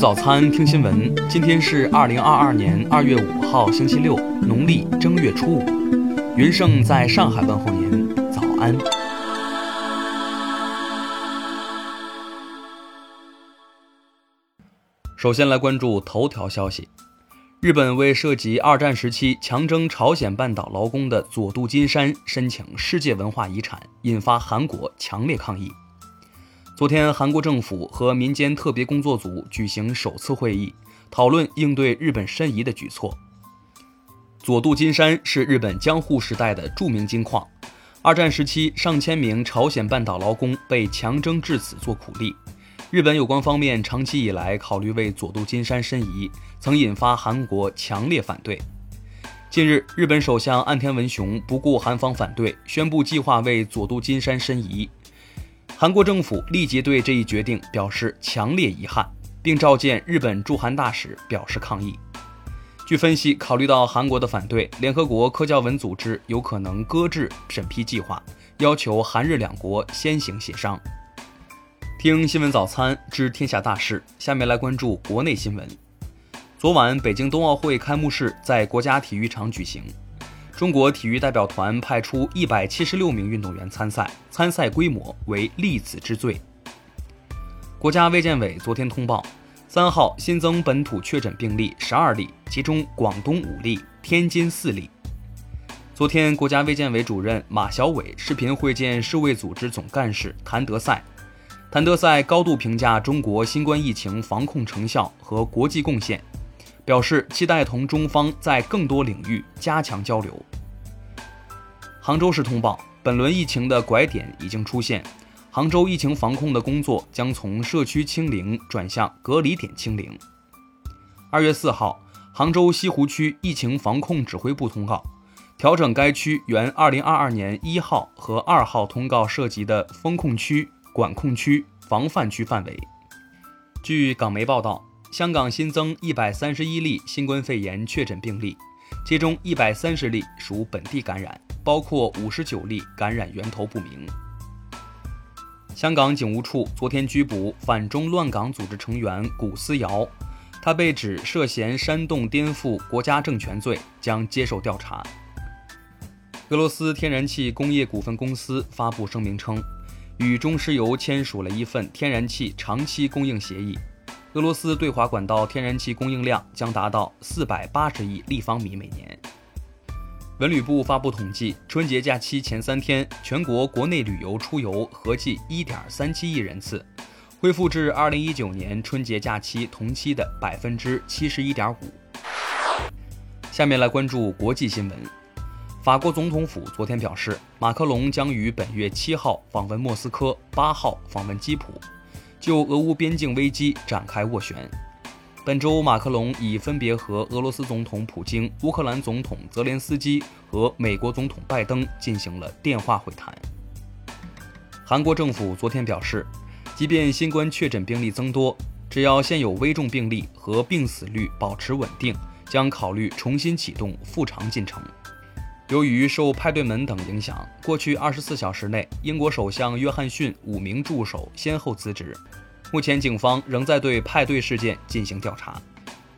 早餐，听新闻。今天是二零二二年二月五号，星期六，农历正月初五。云盛在上海问候您，早安。首先来关注头条消息：日本为涉及二战时期强征朝鲜半岛劳工的佐渡金山申请世界文化遗产，引发韩国强烈抗议。昨天，韩国政府和民间特别工作组举行首次会议，讨论应对日本申遗的举措。佐渡金山是日本江户时代的著名金矿，二战时期上千名朝鲜半岛劳工被强征至此做苦力。日本有关方面长期以来考虑为佐渡金山申遗，曾引发韩国强烈反对。近日，日本首相岸田文雄不顾韩方反对，宣布计划为佐渡金山申遗。韩国政府立即对这一决定表示强烈遗憾，并召见日本驻韩大使表示抗议。据分析，考虑到韩国的反对，联合国科教文组织有可能搁置审批计划，要求韩日两国先行协商。听新闻早餐知天下大事，下面来关注国内新闻。昨晚，北京冬奥会开幕式在国家体育场举行。中国体育代表团派出一百七十六名运动员参赛，参赛规模为立子之最。国家卫健委昨天通报，三号新增本土确诊病例十二例，其中广东五例，天津四例。昨天，国家卫健委主任马晓伟视频会见世卫组织总干事谭德赛，谭德赛高度评价中国新冠疫情防控成效和国际贡献。表示期待同中方在更多领域加强交流。杭州市通报，本轮疫情的拐点已经出现，杭州疫情防控的工作将从社区清零转向隔离点清零。二月四号，杭州西湖区疫情防控指挥部通告，调整该区原二零二二年一号和二号通告涉及的风控区、管控区、防范区范围。据港媒报道。香港新增一百三十一例新冠肺炎确诊病例，其中一百三十例属本地感染，包括五十九例感染源头不明。香港警务处昨天拘捕反中乱港组织成员古思尧，他被指涉嫌煽动颠覆国家政权罪，将接受调查。俄罗斯天然气工业股份公司发布声明称，与中石油签署了一份天然气长期供应协议。俄罗斯对华管道天然气供应量将达到四百八十亿立方米每年。文旅部发布统计，春节假期前三天，全国国内旅游出游合计一点三七亿人次，恢复至二零一九年春节假期同期的百分之七十一点五。下面来关注国际新闻。法国总统府昨天表示，马克龙将于本月七号访问莫斯科，八号访问基辅。就俄乌边境危机展开斡旋。本周，马克龙已分别和俄罗斯总统普京、乌克兰总统泽连斯基和美国总统拜登进行了电话会谈。韩国政府昨天表示，即便新冠确诊病例增多，只要现有危重病例和病死率保持稳定，将考虑重新启动复常进程。由于受派对门等影响，过去二十四小时内，英国首相约翰逊五名助手先后辞职。目前，警方仍在对派对事件进行调查。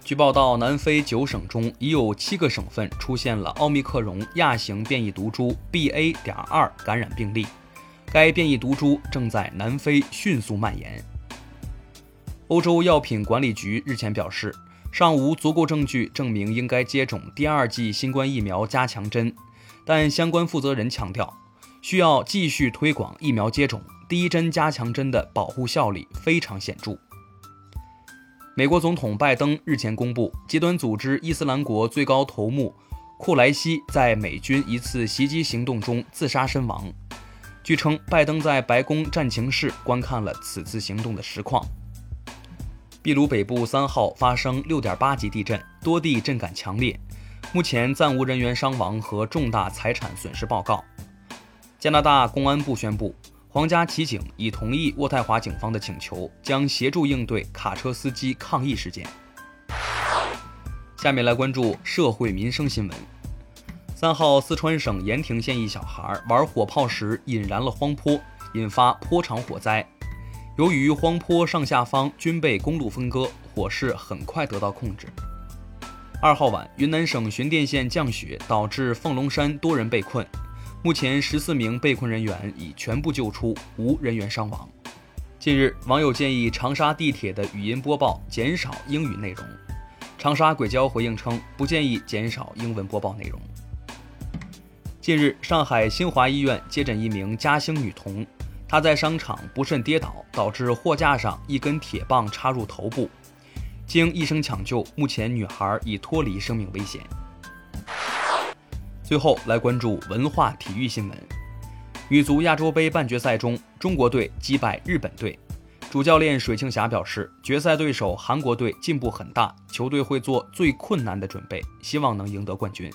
据报道，南非九省中已有七个省份出现了奥密克戎亚型变异毒株 BA. 点二感染病例，该变异毒株正在南非迅速蔓延。欧洲药品管理局日前表示。尚无足够证据证明应该接种第二剂新冠疫苗加强针，但相关负责人强调，需要继续推广疫苗接种。第一针加强针的保护效力非常显著。美国总统拜登日前公布，极端组织伊斯兰国最高头目库莱西在美军一次袭击行动中自杀身亡。据称，拜登在白宫战情室观看了此次行动的实况。秘鲁北部三号发生六点八级地震，多地震感强烈。目前暂无人员伤亡和重大财产损失报告。加拿大公安部宣布，皇家骑警已同意渥太华警方的请求，将协助应对卡车司机抗议事件。下面来关注社会民生新闻。三号，四川省盐亭县一小孩玩火炮时引燃了荒坡，引发坡场火灾。由于荒坡上下方均被公路分割，火势很快得到控制。二号晚，云南省寻甸县降雪，导致凤龙山多人被困。目前，十四名被困人员已全部救出，无人员伤亡。近日，网友建议长沙地铁的语音播报减少英语内容。长沙轨交回应称，不建议减少英文播报内容。近日，上海新华医院接诊一名嘉兴女童，她在商场不慎跌倒，导致货架上一根铁棒插入头部。经医生抢救，目前女孩已脱离生命危险。最后来关注文化体育新闻：女足亚洲杯半决赛中，中国队击败日本队。主教练水庆霞表示，决赛对手韩国队进步很大，球队会做最困难的准备，希望能赢得冠军。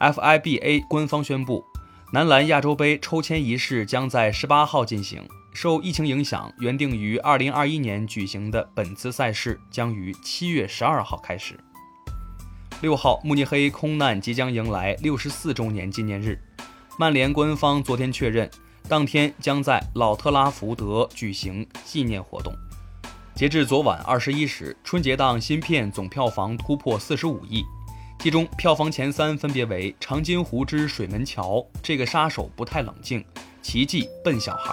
FIBA 官方宣布，男篮亚洲杯抽签仪式将在十八号进行。受疫情影响，原定于二零二一年举行的本次赛事将于七月十二号开始。六号，慕尼黑空难即将迎来六十四周年纪念日，曼联官方昨天确认。当天将在老特拉福德举行纪念活动。截至昨晚二十一时，春节档新片总票房突破四十五亿，其中票房前三分别为《长津湖之水门桥》、《这个杀手不太冷静》、《奇迹笨小孩》。